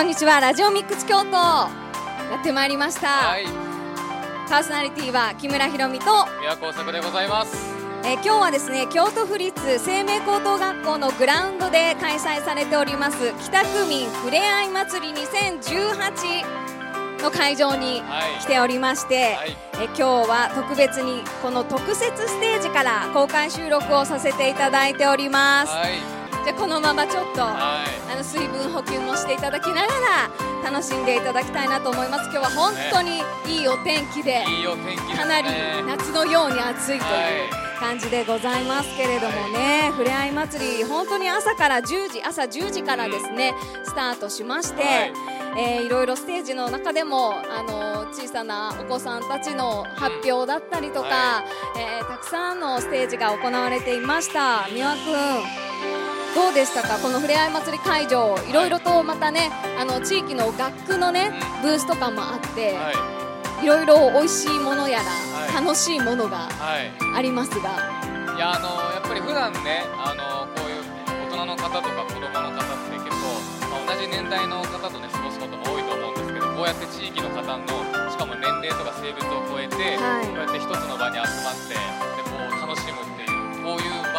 こんにちは。ラジオミックス京都。やってまいりました、はい、パーソナリティは木村ひろみと、宮古作でございます。えー今日はですね京都府立生命高等学校のグラウンドで開催されております北区民ふれあい祭り2018の会場にはい。来ておりまして、はい。えー今日は特別にこの特設ステージから公開収録をさせていただいております、はい、じゃあこのままちょっと、はあの水分補給もしていただきながら楽しんでいただきたいなと思います。今日は本当にいいお天気で、ね。かなり夏のように暑いという感じでございますけれどもね、ふれあい祭り本当に朝から10時朝10時からですね、スタートしまして、はい。えーいろいろステージの中でもあの小さなお子さんたちの発表だったりとか、はえーたくさんのステージが行われていました。三輪くんどうでしたか？このふれあい祭り会場いろいろとまたねあの地域の楽器のねブースとかもあって、はい、いろいろ美味しいものやら、はい。楽しいものがはい。ありますが、いや、あの、やっぱり普段ね、あの、こういう大人の方とか子供の方って結構、まあ、同じ年代の方とね、過ごすことも多いと思うんですけど、こうやって地域の方の、しかも年齢とか性別を超えて、はい。こうやって一つの場に集まって、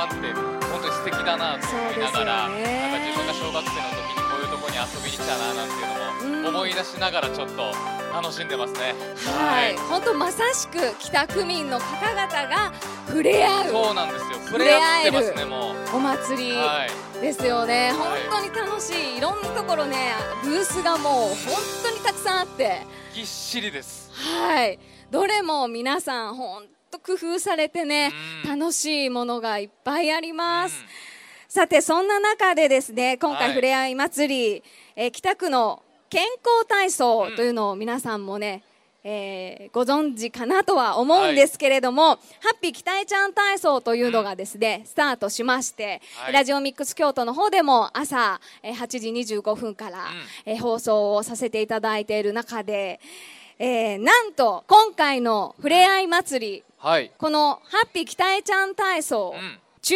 こういう場って、本当に素敵だなと思いながら、ねなんか自分が小学生の時にこういうところに遊びに来たななんていううんのも思い出しながらちょっと楽しんでますね。はい、本当まさしく北区民の方々が触れ合うそうなんですよ。触触れれ合ってますね、もう。お祭りはい。ですよね、本はい当に楽しい、いろんなところね、ブースがもう本当にたくさんあって、ぎっしりです。はい、どれも皆さん、本当工夫されてね、うん。楽しいものがいっぱいあります。うん。さてそんな中でですね今はい。回ふれあい祭り、えー北区の健康体操というのを皆さんもね、えーご存知かなとは思うんですけれども、ハッピー期待ちゃん体操というのがですね、スタートしまして、はい。ラジオミックス京都の方でも朝、えー8時25分から、えー放送をさせていただいている中で、えーなんと今回のふれあい祭りはい。このハッピー期待ちゃん体操、うん。中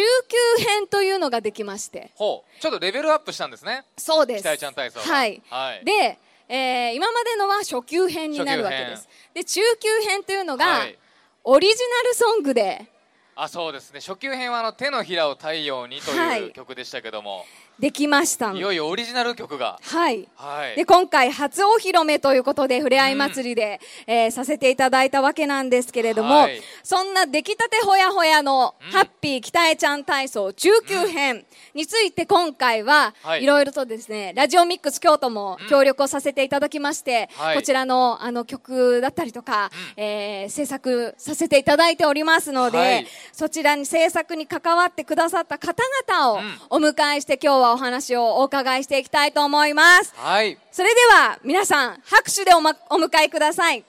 級編というのができまして。ほう。ちょっとレベルアップしたんですね。そうです。期待ちゃん体操が。はい、はい。で、えー今までのは初級編になるわけです。で中級編というのが、はい。オリジナルソングで。あ、そうですね。初級編はあの手のひらを太陽にとはい。いう曲でしたけども、できましたいよいよオリジナル曲が。はい。はい。で今回初お披露目ということでふれあい祭りで、えーさせていただいたわけなんですけれども、はい。そんな出来たてほやほやのうん。ハッピー北江ちゃん体操中級編について今回ははい。いろいろとですねラジオミックス京都も協力をさせていただきまして、はい。こちらのあの曲だったりとか、うえー制作させていただいておりますので、はい。そちらに制作に関わってくださった方々をうん。お迎えして今日はお話をお伺いしていきたいと思います。はい。それでは皆さん拍手でお,、ま、お迎えください。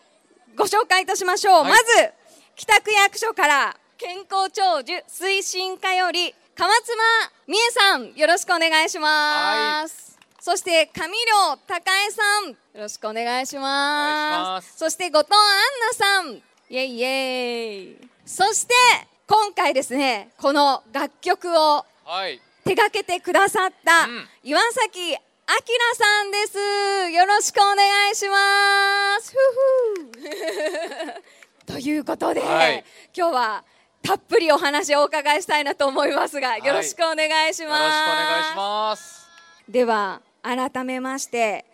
ご紹介いたしましょう、はい。まず北区役所から健康長寿推進課より川妻美恵さんよろしくお願いします、そして上良孝恵さんよろしくお願いします。そして後藤杏奈さん。イエイイエイ。そして今回ですねこの楽曲をはい。手掛けてくださったうん岩崎明さんです。よろしくお願いします。ふふ ということで、はい今日はたっぷりお話をお伺いしたいなと思いますが、いよろしくお願いしよろしくおます。願いします。では改めまして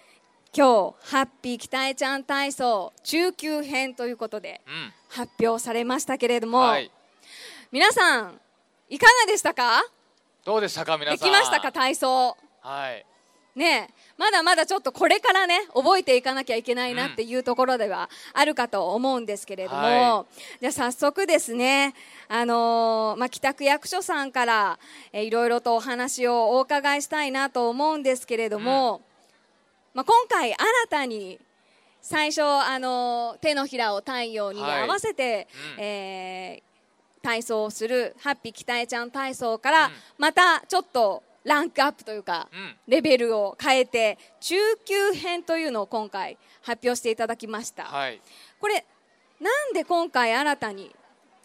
今日ハッピー北江ちゃん体操中級編ということでうん。発表されましたけれども、はい。皆さんいかがでしたか？どうでしたか皆でさん？きましたか体操。はい。ねえまだまだちょっとこれからね覚えていかなきゃいけないなっていうところではあるかと思うんですけれども、はじゃあ早速ですね、あのーまあ、北区役所さんから、えーいろいろとお話をお伺いしたいなと思うんですけれども、まあ、今回新たに最初、あのー手のひらを太陽にはい。合わせて、うん。えー体操をするハッピー北江ちゃん体操から、うん。またちょっとランクアップというか、うん。レベルを変えて中級編というのを今回発表していただきました、はい。これなんで今回新たに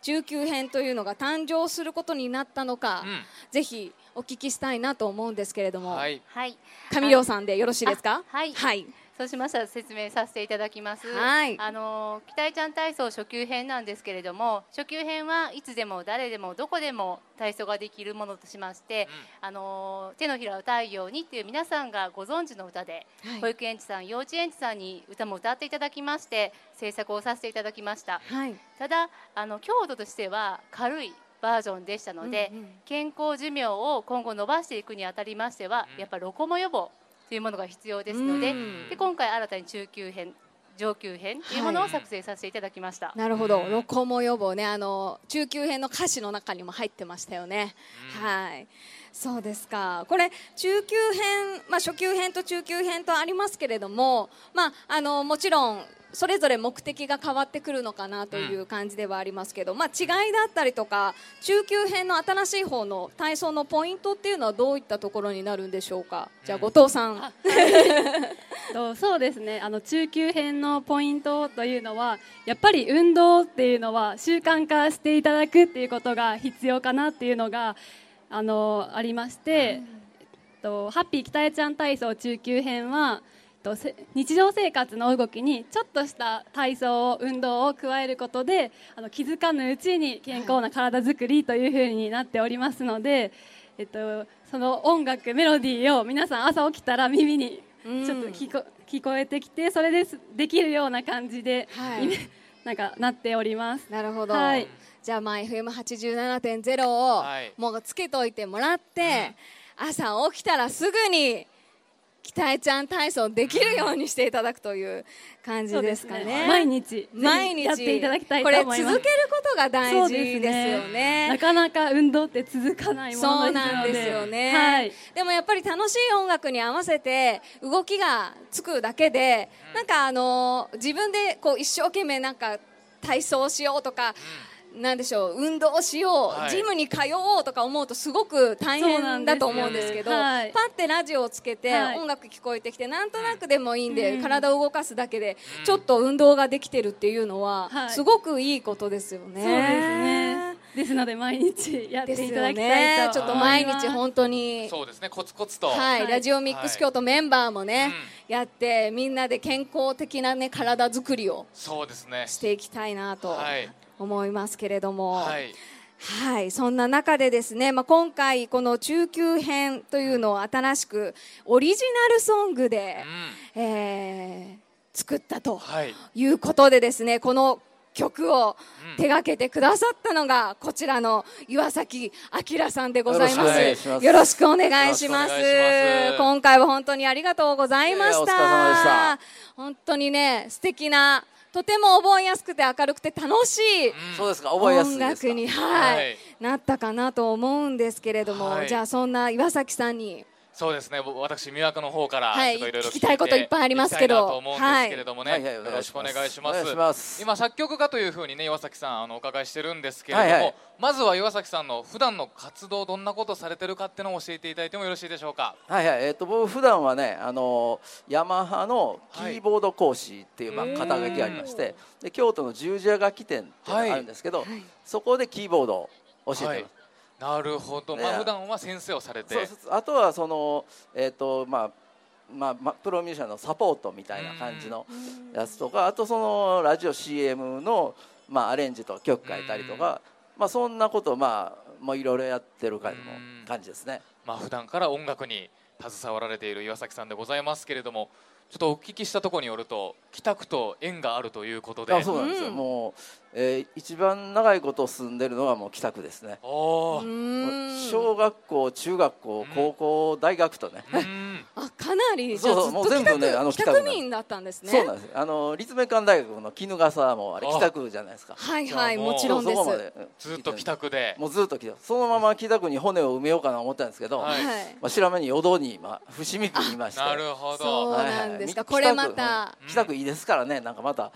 中級編というのが誕生することになったのか、うん。ぜひお聞きしたいなと思うんですけれども、はい。はい。上亮さんでよろしいですか？あはい。はい、そうしましたら説明させていただきます。はい。あの期待ちゃん体操初級編なんですけれども、初級編はいつでも誰でもどこでも体操ができるものとしまして、あの手のひらを太陽にっていう皆さんがご存知の歌で、はい。保育園児さん、幼稚園児さんに歌も歌っていただきまして制作をさせていただきました。はい、ただあの強度としては軽いバージョンでしたので、うんうん。健康寿命を今後伸ばしていくにあたりましては、うん。やっぱりロコモ予防というものが必要ですので,、うんで今回新たに中級編上級編というものを作成させていただきました。なるほど、うんロコモ予防ね、あの中級編の歌詞の中にも入ってましたよね。うんはい。そうですか。これ中級編、まあ初級編と中級編とありますけれども、まああのもちろんそれぞれ目的が変わってくるのかなという感じではありますけど、まあ違いだったりとか、中級編の新しい方の体操のポイントっていうのはどういったところになるんでしょうか？じゃあ後藤さん。と そうですねあの中級編のポイントというのはやっぱり運動っていうのは習慣化していただくっていうことが必要かなっていうのがあのありまして、えっとハッピー北江ちゃん体操中級編はとせ日常生活の動きにちょっとした体操を運動を加えることであの気づかぬうちに健康な体づくりというふうになっておりますので、えっと、その音楽メロディーを皆さん朝起きたら耳にうん。ちょっと聞こ,、聞こえてきてそれですできるような感じで、はい。なんかなっております。なるほど。はい。じゃあまあ FM87.0 をはい。もうつけといてもらって、朝起きたらすぐに北江ちゃん体操できるようにしていただくという感じですかね。毎日毎日やっていただきたいとこれ思います。続けることが大そう事ですよね。なかなか運動って続かないもそうのですので。なんですよね、はい。でもやっぱり楽しい音楽に合わせて動きがつくだけで、なんかあの自分でこう一生懸命なんか体操しようとか、なんでしょう運動しよう、はい。ジムに通おうとか思うとすごく大変だと思うんですけどはい。パッてラジオをつけて、はい。音楽聞こえてきてなんとなくでもいいんで、うん体を動かすだけで、ちょっと運動ができてるっていうのは、はい。すごくいいことですよね。そうですね。ですので毎日やっていただきたねいと。ちょっと毎。日本当にそうですね。コツコツと。はい、はい。ラジオミックス京都メンバーもね、うやってみんなで健康的なね体作りをそうですね。していきたいなと。はい思いますけれども、ははい。い、そんな中でですね、まあ今回この中級編というのを新しくオリジナルソングでう、ん。えー作ったとはい。いうことでですね、この曲をうん。手掛けてくださったのがこちらの岩崎明さんでございます。す。よろしくお願いします。今回は本当にありがとうございました。本当にね、素敵な、とても覚えやすくて明るくて楽しいそうですか覚えやすい音ですか。楽に、はい。はい。なったかなと思うんですけれども、はい。じゃあそんな岩崎さんにそうですね。ぼ私魅惑の方からはいちょっといろいろ聞きたいこといっぱいありますけど。と思うんですけれどもね、はい。はいよろしくお願いします。今作曲家というふうにね岩崎さんあのお伺いしてるんですけれども、はいはい。まずは岩崎さんの普段の活動どんなことされてるかっていうのを教えていただいてもよろしいでしょうか？はいはい。えっ、と僕普段はねあのヤマハのキーボード講師っていう、まあ肩書きがありましてで京都の十字架楽器店っていうのがあるんですけど、そこでキーボードを教えてます、はいなるほど、ね。まあ普段は先生をされて。そうそうあとはそのえっ、とまあまあまあ、プロミュージシャンのサポートみたいな感じのやつとかあとそのラジオ CM の、まあ、アレンジと曲書いたりとか、まあ、そんなことをまあもういろいろやってる感じですね。まあ普段から音楽に携わられている岩崎さんでございますけれどもちょっとお聞きしたところによると北区と縁があるということで。あそうなんですよ、うん。もう、えー一番長いこと住んでるのはもう北区ですね、小学校中学校うん。高校大学とね、うん。あかなりそうそうもう全部ねあの北北区民だったんですね。そうなんです。あの立命館大学の衣笠もあれあ北区じゃないですか。はいはいもちろんです。そこまでうんずっと北区で。もうずっと北区。そのまま北区に骨を埋めようかな思ったんですけど、はい。はい。まあ、白目に淀に今伏見区にいまして。なるほそどうはいはいなんですか。みこれまた。うん北区いいですからね。なんかまた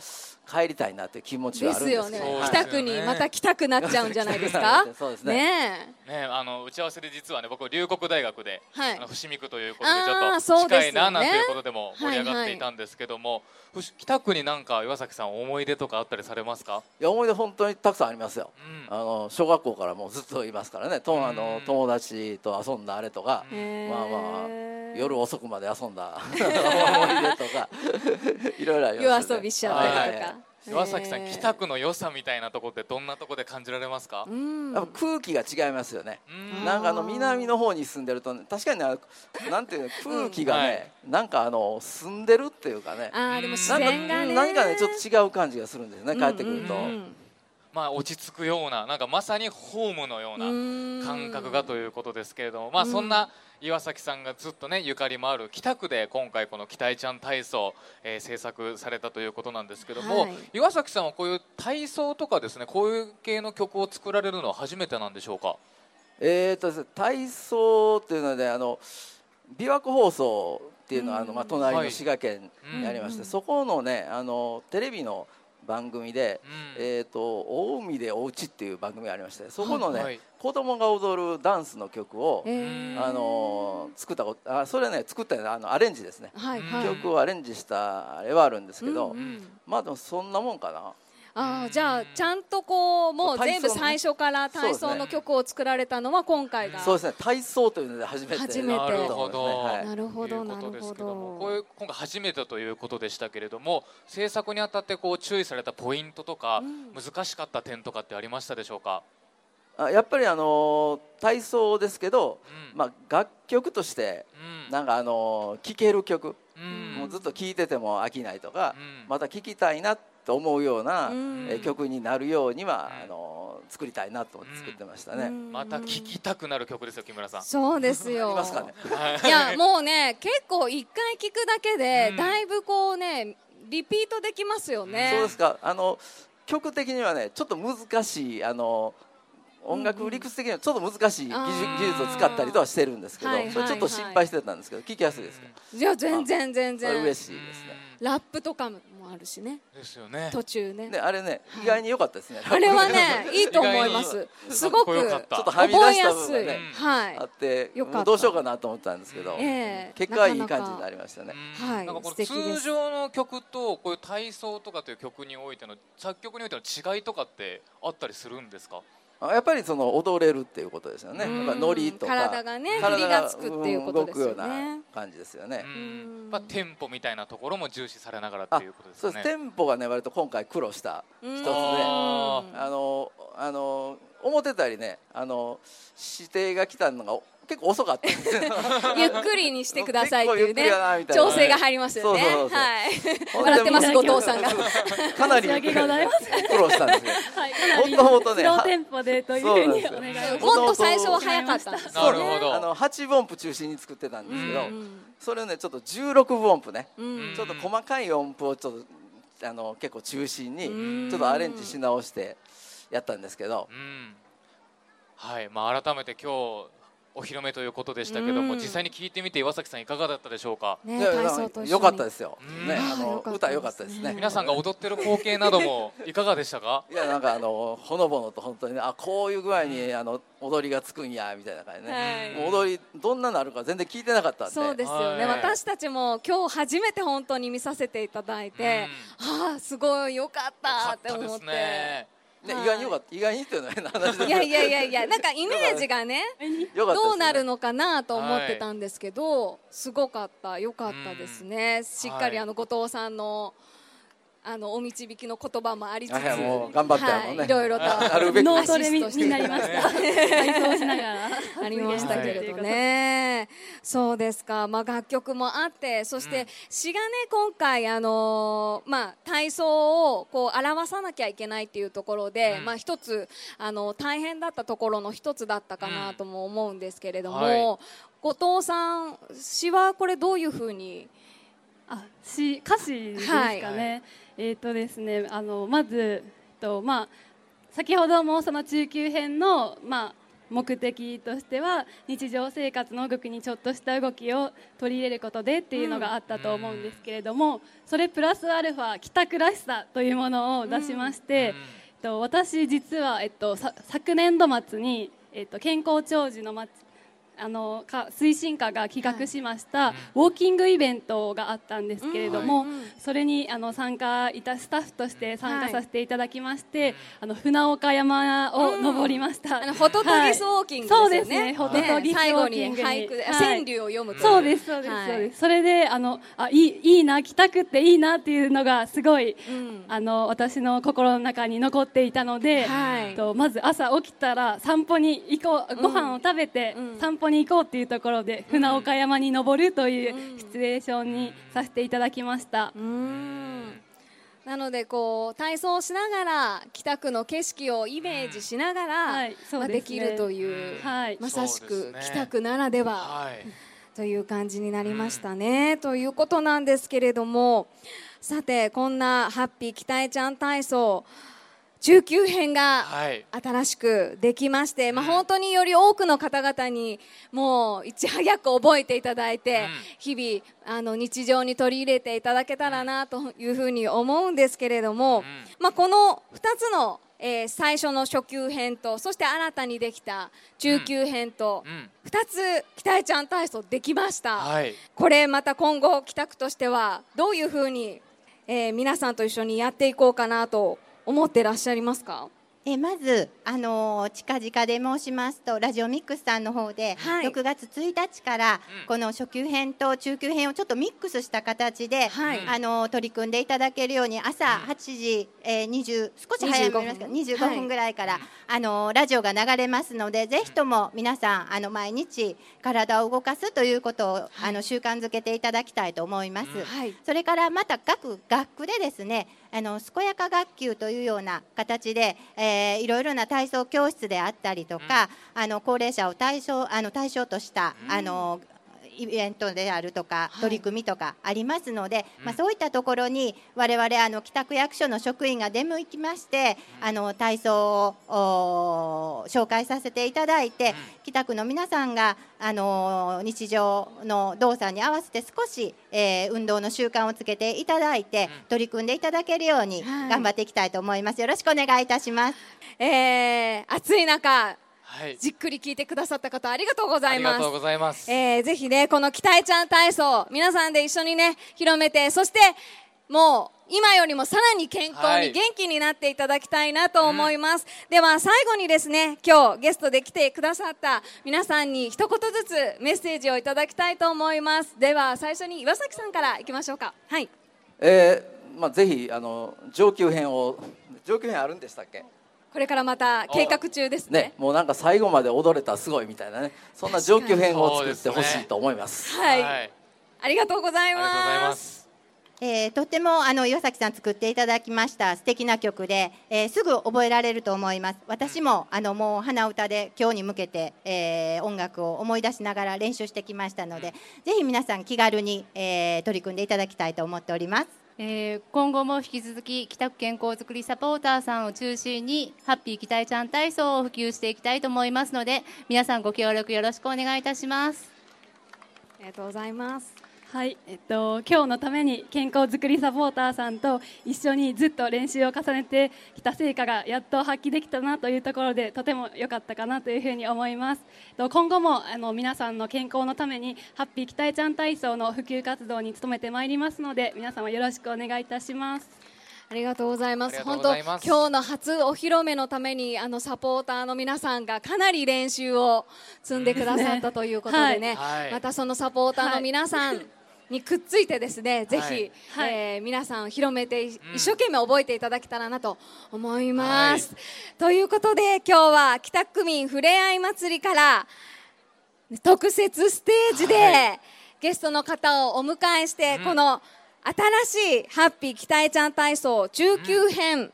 帰りたいなという気持ちはあるんですけど、はい。北区にまた来たくなっちゃうんじゃないですか？そうですね。ねね、あの打ち合わせで実はね僕龍谷大学で、はい。あの伏見区ということでちょっと近いななんていうことでも盛り上がっはいはいていたんですけども、ふし北区になんか岩崎さん思い出とかあったりされますか？いや思い出本当にたくさんありますよ、うん。あの小学校からもうずっといますからね。とあうん。の友達と遊んだあれとか、えまあまあ夜遅くまで遊んだ 思い出とか いろいろあります夜遊びしちゃったりとか、はいはい岩崎さん、えー北区の良さみたいなところってどんなところで感じられますか？うん。やっぱ空気が違いますよね、うん。なんかあの南の方に住んでると、ね、確かにねなんていうの空気がね、なんかあの住んでるっていうかね。あーでも自なんか然がね何かねちょっと違う感じがするんですね。帰ってくると、うんうんまあ落ち着くようななんかまさにホームのようなうん。感覚がということですけれども、まあそんな岩崎さんがずっとねゆかりもある北区で今回この「期待ちゃん体操」えー制作されたということなんですけども、はい。岩崎さんはこういう体操とかですねこういう系の曲を作られるのは初めてなんでしょうか？えーとですね体操っていうのであの琵琶湖放送っていうのは、あのまあ、隣はい。の滋賀県にありまして、そこのねあのテレビの番組で「うん。えー、と大海でおうち」っていう番組がありましてそこのね、はい子供が踊るダンスの曲を、えー。あの作ったことあそれね作ったあのアレンジですね、はいはい。曲をアレンジしたあれはあるんですけど、うんうん。まあでもそんなもんかな。あーじゃあちゃんとこうもう全部最初から体操の曲を作られたのは今回が。そうですね。体操というので初めて初めて。なるほど。はい。なるほどということですなるほけど。こういう今回初めてということでしたけれども制作にあたってこう注意されたポイントとか、うん。難しかった点とかってありましたでしょうか、あやっぱりあの体操ですけど、うん。まあ、楽曲としてうん。なんかあの聴ける曲、うん。もうずっと聴いてても飽きないとか、うん。また聴きたいなと思うような、うん。え曲になるようには、うん。あの作りたいなと思って作ってましたね。うん。また聴きたくなる曲ですよ木村さん。そうですあよりますかね。いやもうね結構一回聞くだけで、うん。だいぶこうねリピートできますよね。そうですか。あの曲的にはねちょっと難しいあの音楽理屈的にはちょっと難しい技術,、を使ったりとはしてるんですけど、それちょっと心配してたんですけど聞きやすいですか、いや全然全然。嬉しいですね。ラップとかもあるしね。ですよね。途中ね。ねあれね、はい。意外に良かったですね。あれはね いいと思います。すごくちょっとはみ出覚えした。やすい、部分がね、はい。あってどうしようかなと思ったんですけど、ええ。結果はいい感じになりましたね。うんはい。なんかこの通常の曲とこういう体操とかという曲においての作曲においての違いとかってあったりするんですか？あやっぱりその踊れるっていうことですよね。うん。やっぱノリとか体がね体振りがつくっていうことですよね。うん動くような感じですよね。まあテンポみたいなところも重視されながらっていうことですそうかね。です。テンポがね割と今回苦労したうん一つで、ああのあの思ってたよりねあの指定が来たのが結構遅かった。ゆっくりにしてくださいっていうね調整が入りますよね。そうそうそうはい。笑ってます後藤さんが。かなり苦労したんですよ。はい、もともとねスローテンポでというふうにお願い。もっと最初は早かったんですよね。なるほど。あの8分音符中心に作ってたんですけど、うんそれをねちょっと16分音符ね、うん。ちょっと細かい音符をちょっとあの結構中心にうん。ちょっとアレンジし直してやったんですけど、うん。はい、まあ改めて今日お披露目ということでしたけども、うん。実際に聞いてみて岩崎さんいかがだったでしょうか？ねいや体操と一緒に。良かったですよ。うん。ね、あのかったですね。歌良かったですね。皆さんが踊ってる光景などもいかがでしたか？いやなんかあのほのぼのと本当にねあこういう具合にあの踊りがつくんやみたいな感じでね、はい踊りどんななるか全然聞いてなかったんで。そうですよね、はい。私たちも今日初めて本当に見させていただいて、ああすごいよかったって思って、ね。意外に良かった。意外にっていうのは話ですけど。いやいやいやいや なんかイメージがねどうなるのかなと思ってたんですけど、すごかった。よかったですね、しっかりはいあの後藤さんのあのお導きの言葉もありつつ、はいはいもう頑張ってねはい、いろいろとなるべくノートでにアシストして。になりました。体操しながら。ありましたけれどね、そうですか、まあ、楽曲もあって、そして詩がね、今回、あのーまあ、体操をこう表さなきゃいけないっていうところで、うん。まあ、一つあの大変だったところの一つだったかなとも思うんですけれども、はい。後藤さん、詩はこれ、どういうふうに、あ、し歌詞ですかね。えっ、とですね、あのまずえっとまあ先ほどもその中級編のまあ目的としては日常生活の動きにちょっとした動きを取り入れることでっていうのがあったと思うんですけれども、それプラスアルファ帰宅らしさというものを出しまして、えっと、私実は、えっと、さ昨年度末に、えっと、健康長寿のまあのか推進課が企画しました、ウォーキングイベントがあったんですけれども、それにあの参加いたスタッフとして参加させていただきまして、あの船岡山を登りました、あのホトトギスウォーキングですよね。そうですね。ホトトギスウォーキングに。川柳を読むそうですそうです、はいそうです。それであのあいいいいな帰宅っていいなっていうのがすごい、うん。あの私の心の中に残っていたので、はい。とまず朝起きたら散歩に行こうご飯を食べてうん。散歩に行こうっていうところで、船岡山に登るというシチュエーションにさせていただきました。う。ーん。なのでこう体操しながら北区の景色をイメージしながら、はい。できるという、はい。まさしく北区ならでははい。という感じになりましたね、ということなんですけれどもさてこんなハッピー北江ちゃん体操中級編がはい。新しくできまして、まあ、本当により多くの方々にもういち早く覚えていただいて、日々あの日常に取り入れていただけたらなというふうに思うんですけれども、まあ、この2つの、えー最初の初級編とそして新たにできた中級編とうん。2つ北江ちゃん体操できました、はい。これまた今後帰宅としてはどういうふうに、えー皆さんと一緒にやっていこうかなと思ってらっしゃいますか？えまず、あのー近々で申しますとラジオミックスさんの方で、はい。6月1日から、うん。この初級編と中級編をちょっとミックスした形で、はい。あのー取り組んでいただけるように朝8時、えー、20少し早めますけど25 25分分ぐらいから、あのーラジオが流れますのでぜひとも皆さんあの毎日体を動かすということを、あの習慣づけていただきたいと思います。はい。それからまた各学区でですねあの健やか学級というような形で、えーいろいろな体操教室であったりとか、あの高齢者を対象あの対象とした、あのイベントであるとかはい。取り組みとかありますので、まあ、そういったところに我々あの北区役所の職員が出向きましてあの体操をお紹介させていただいて、北区の皆さんがあの日常の動作に合わせて少し、えー運動の習慣をつけていただいて、取り組んでいただけるようにはい。頑張っていきたいと思います。よろしくお願いいたします。えー暑い中はい。じっくり聞いてくださった方ありがとうございます。ありがとうございます。えーぜひねこの期待ちゃん体操皆さんで一緒にね広めてそしてもう今よりもさらに健康はい。に元気になっていただきたいなと思います、では最後にですね今日ゲストで来てくださった皆さんに一言ずつメッセージをいただきたいと思います。では最初に岩崎さんからいきましょうか。はい。えーまあ、ぜひあの上級編を上級編あるんでしたっけ？これからまた計画中ですね。ねもうなんか最後まで踊れたらすごいみたいなね。そんな上級編を作ってほしいと思います。はい、はい。ありがとうございありがとうございまます。すえーとってもあの岩崎さん作っていただきました素敵な曲で、えーすぐ覚えられると思います。私もあのもう鼻歌で今日に向けて、えー音楽を思い出しながら練習してきましたので、ぜひ皆さん気軽に、えー取り組んでいただきたいと思っておりますえー今後も引き続き北区健康づくりサポーターさんを中心にハッピー期待ちゃん体操を普及していきたいと思いますので皆さんご協力よろしくお願いいたします。ありがとうございます。はい、えっと今日のために健康づくりサポーターさんと一緒にずっと練習を重ねてきた成果がやっと発揮できたなというところでとても良かったかなというふうに思います。えっと今後もあの皆さんの健康のためにハッピー期待ちゃん体操の普及活動に努めてまいりますので皆様よろしくお願いいたします。ありがとうございます。本当今日の初お披露目のためにあのサポーターの皆さんがかなり練習を積んでくださったということでね、はいはいまたそのサポーターの皆さんにくっついてですね、ぜひ、はい。はいえー皆さん広めて、一生懸命覚えていただけたらなと思います。ということで今日は北区民ふれあい祭りから特設ステージで、はい。ゲストの方をお迎えして、この新しいハッピー期待ちゃん体操中級編、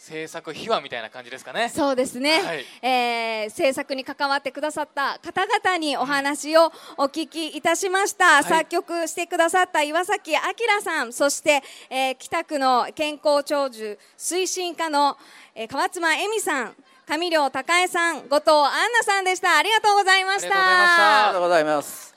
制作秘話みたいな感じですかね。そうですね、はい。えー制作に関わってくださった方々にお話をお聞きいたしました、い。作曲してくださった岩崎明さん。そして、えー北区の健康長寿推進課の、えー川妻恵美さん。上良孝恵さん。後藤杏奈さんでした。ありがとうございました。ありがとうございました。ありがとうございます